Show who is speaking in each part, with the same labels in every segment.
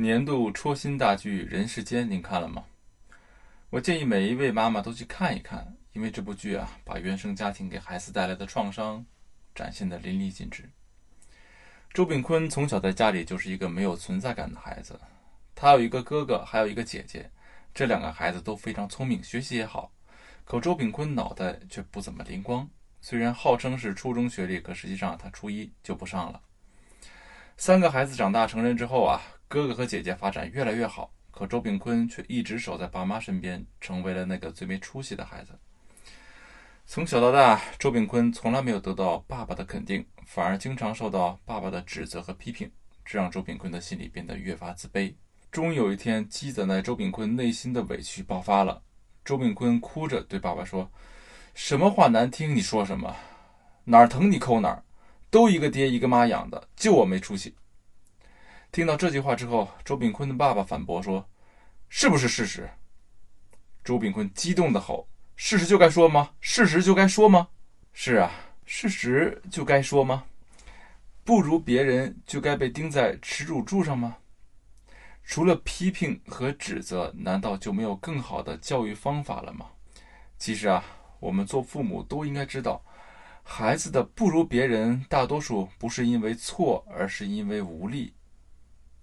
Speaker 1: 年度戳心大剧《人世间》，您看了吗？我建议每一位妈妈都去看一看，因为这部剧啊，把原生家庭给孩子带来的创伤展现的淋漓尽致。周炳坤从小在家里就是一个没有存在感的孩子，他有一个哥哥，还有一个姐姐，这两个孩子都非常聪明，学习也好，可周炳坤脑袋却不怎么灵光。虽然号称是初中学历，可实际上他初一就不上了。三个孩子长大成人之后啊，哥哥和姐姐发展越来越好，可周炳坤却一直守在爸妈身边，成为了那个最没出息的孩子。从小到大，周炳坤从来没有得到爸爸的肯定。反而经常受到爸爸的指责和批评，这让周炳坤的心里变得越发自卑。终于有一天，积攒在周炳坤内心的委屈爆发了。周炳坤哭着对爸爸说：“什么话难听，你说什么？哪儿疼你抠哪儿，都一个爹一个妈养的，就我没出息。”听到这句话之后，周炳坤的爸爸反驳说：“是不是事实？”周炳坤激动的吼：“事实就该说吗？事实就该说吗？是啊。”事实就该说吗？不如别人就该被钉在耻辱柱上吗？除了批评和指责，难道就没有更好的教育方法了吗？其实啊，我们做父母都应该知道，孩子的不如别人，大多数不是因为错，而是因为无力。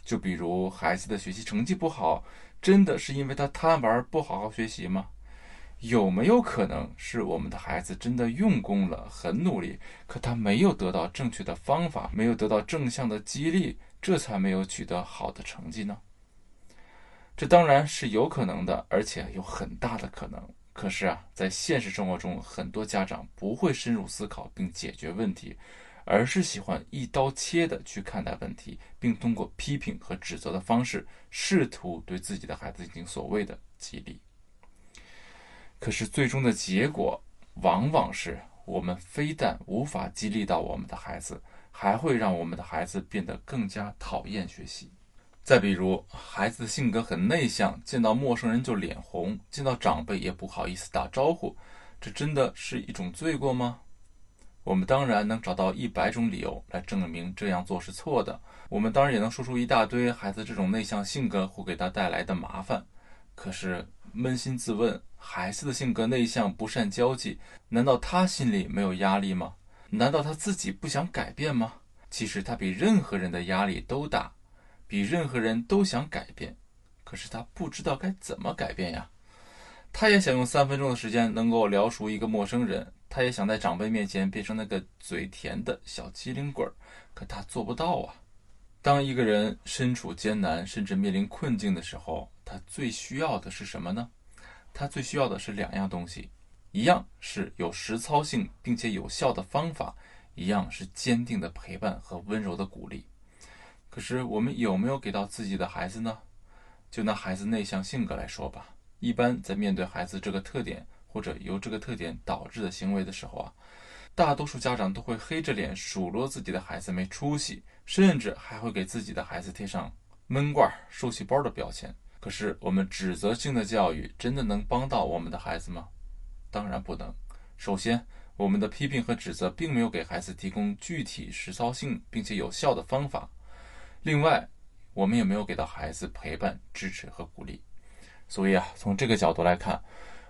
Speaker 1: 就比如孩子的学习成绩不好，真的是因为他贪玩不好好学习吗？有没有可能是我们的孩子真的用功了，很努力，可他没有得到正确的方法，没有得到正向的激励，这才没有取得好的成绩呢？这当然是有可能的，而且有很大的可能。可是啊，在现实生活中，很多家长不会深入思考并解决问题，而是喜欢一刀切的去看待问题，并通过批评和指责的方式，试图对自己的孩子进行所谓的激励。可是最终的结果，往往是我们非但无法激励到我们的孩子，还会让我们的孩子变得更加讨厌学习。再比如，孩子的性格很内向，见到陌生人就脸红，见到长辈也不好意思打招呼，这真的是一种罪过吗？我们当然能找到一百种理由来证明这样做是错的。我们当然也能说出一大堆孩子这种内向性格会给他带来的麻烦。可是扪心自问。孩子的性格内向，不善交际，难道他心里没有压力吗？难道他自己不想改变吗？其实他比任何人的压力都大，比任何人都想改变，可是他不知道该怎么改变呀。他也想用三分钟的时间能够聊熟一个陌生人，他也想在长辈面前变成那个嘴甜的小机灵鬼儿，可他做不到啊。当一个人身处艰难，甚至面临困境的时候，他最需要的是什么呢？他最需要的是两样东西，一样是有实操性并且有效的方法，一样是坚定的陪伴和温柔的鼓励。可是我们有没有给到自己的孩子呢？就拿孩子内向性格来说吧，一般在面对孩子这个特点或者由这个特点导致的行为的时候啊，大多数家长都会黑着脸数落自己的孩子没出息，甚至还会给自己的孩子贴上闷罐、受气包的标签。可是，我们指责性的教育真的能帮到我们的孩子吗？当然不能。首先，我们的批评和指责并没有给孩子提供具体实操性并且有效的方法。另外，我们也没有给到孩子陪伴、支持和鼓励。所以啊，从这个角度来看，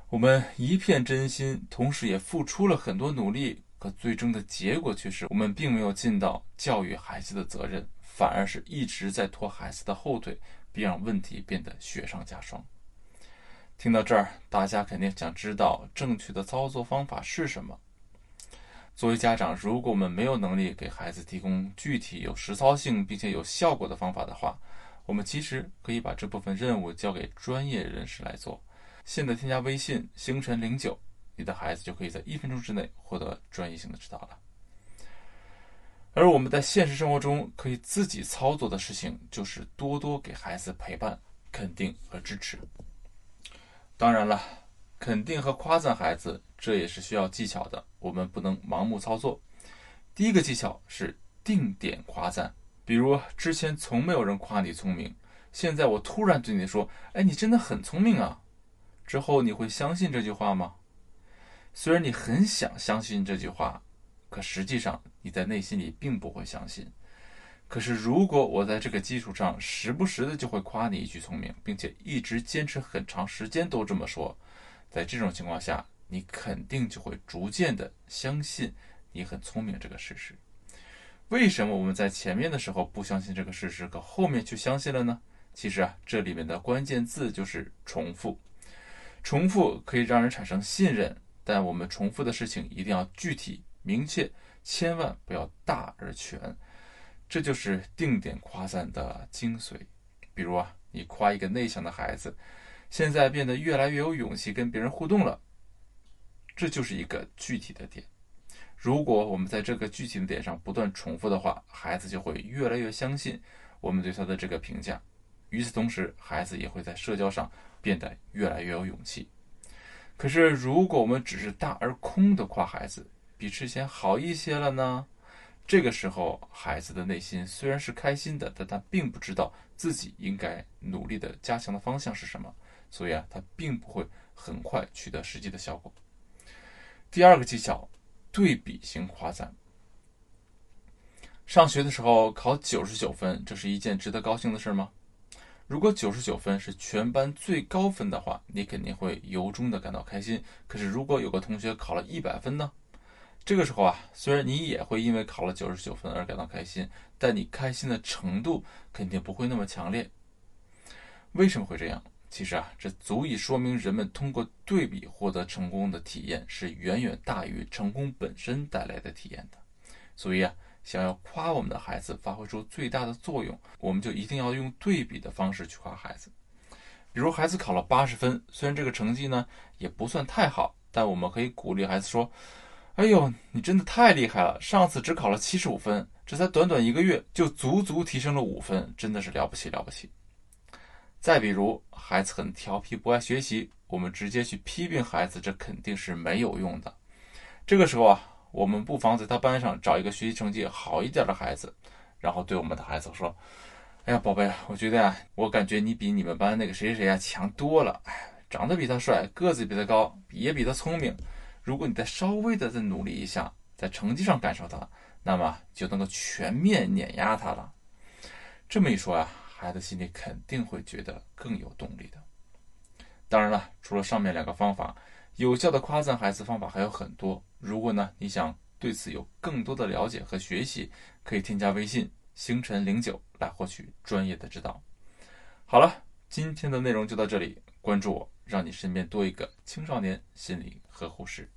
Speaker 1: 我们一片真心，同时也付出了很多努力，可最终的结果却是我们并没有尽到教育孩子的责任，反而是一直在拖孩子的后腿。并让问题变得雪上加霜。听到这儿，大家肯定想知道正确的操作方法是什么。作为家长，如果我们没有能力给孩子提供具体、有实操性并且有效果的方法的话，我们其实可以把这部分任务交给专业人士来做。现在添加微信“星辰零九”，你的孩子就可以在一分钟之内获得专业性的指导了。而我们在现实生活中可以自己操作的事情，就是多多给孩子陪伴、肯定和支持。当然了，肯定和夸赞孩子，这也是需要技巧的，我们不能盲目操作。第一个技巧是定点夸赞，比如之前从没有人夸你聪明，现在我突然对你说：“哎，你真的很聪明啊！”之后你会相信这句话吗？虽然你很想相信这句话。可实际上，你在内心里并不会相信。可是如果我在这个基础上时不时的就会夸你一句聪明，并且一直坚持很长时间都这么说，在这种情况下，你肯定就会逐渐的相信你很聪明这个事实。为什么我们在前面的时候不相信这个事实，可后面却相信了呢？其实啊，这里面的关键字就是重复。重复可以让人产生信任，但我们重复的事情一定要具体明确，千万不要大而全。这就是定点夸赞的精髓。比如啊，你夸一个内向的孩子，现在变得越来越有勇气跟别人互动了，这就是一个具体的点。如果我们在这个具体的点上不断重复的话，孩子就会越来越相信我们对他的这个评价。与此同时，孩子也会在社交上变得越来越有勇气。可是，如果我们只是大而空的夸孩子，比之前好一些了呢？这个时候，孩子的内心虽然是开心的，但他并不知道自己应该努力的加强的方向是什么，所以啊，他并不会很快取得实际的效果。第二个技巧。对比型夸赞。上学的时候考九十九分，这是一件值得高兴的事吗？如果九十九分是全班最高分的话，你肯定会由衷的感到开心。可是如果有个同学考了一百分呢？这个时候啊，虽然你也会因为考了九十九分而感到开心，但你开心的程度肯定不会那么强烈。为什么会这样？其实啊，这足以说明人们通过对比获得成功的体验是远远大于成功本身带来的体验的。所以啊，想要夸我们的孩子发挥出最大的作用，我们就一定要用对比的方式去夸孩子。比如孩子考了八十分，虽然这个成绩呢也不算太好，但我们可以鼓励孩子说：“哎呦，你真的太厉害了！上次只考了七十五分，这才短短一个月就足足提升了五分，真的是了不起了不起。”再比如，孩子很调皮，不爱学习，我们直接去批评孩子，这肯定是没有用的。这个时候啊，我们不妨在他班上找一个学习成绩好一点的孩子，然后对我们的孩子说：“哎呀，宝贝，我觉得呀，我感觉你比你们班那个谁谁谁啊强多了。哎，长得比他帅，个子比他高，也比他聪明。如果你再稍微的再努力一下，在成绩上赶上他，那么就能够全面碾压他了。”这么一说啊。孩子心里肯定会觉得更有动力的。当然了，除了上面两个方法，有效的夸赞孩子方法还有很多。如果呢你想对此有更多的了解和学习，可以添加微信星辰零九来获取专业的指导。好了，今天的内容就到这里，关注我，让你身边多一个青少年心理呵护师。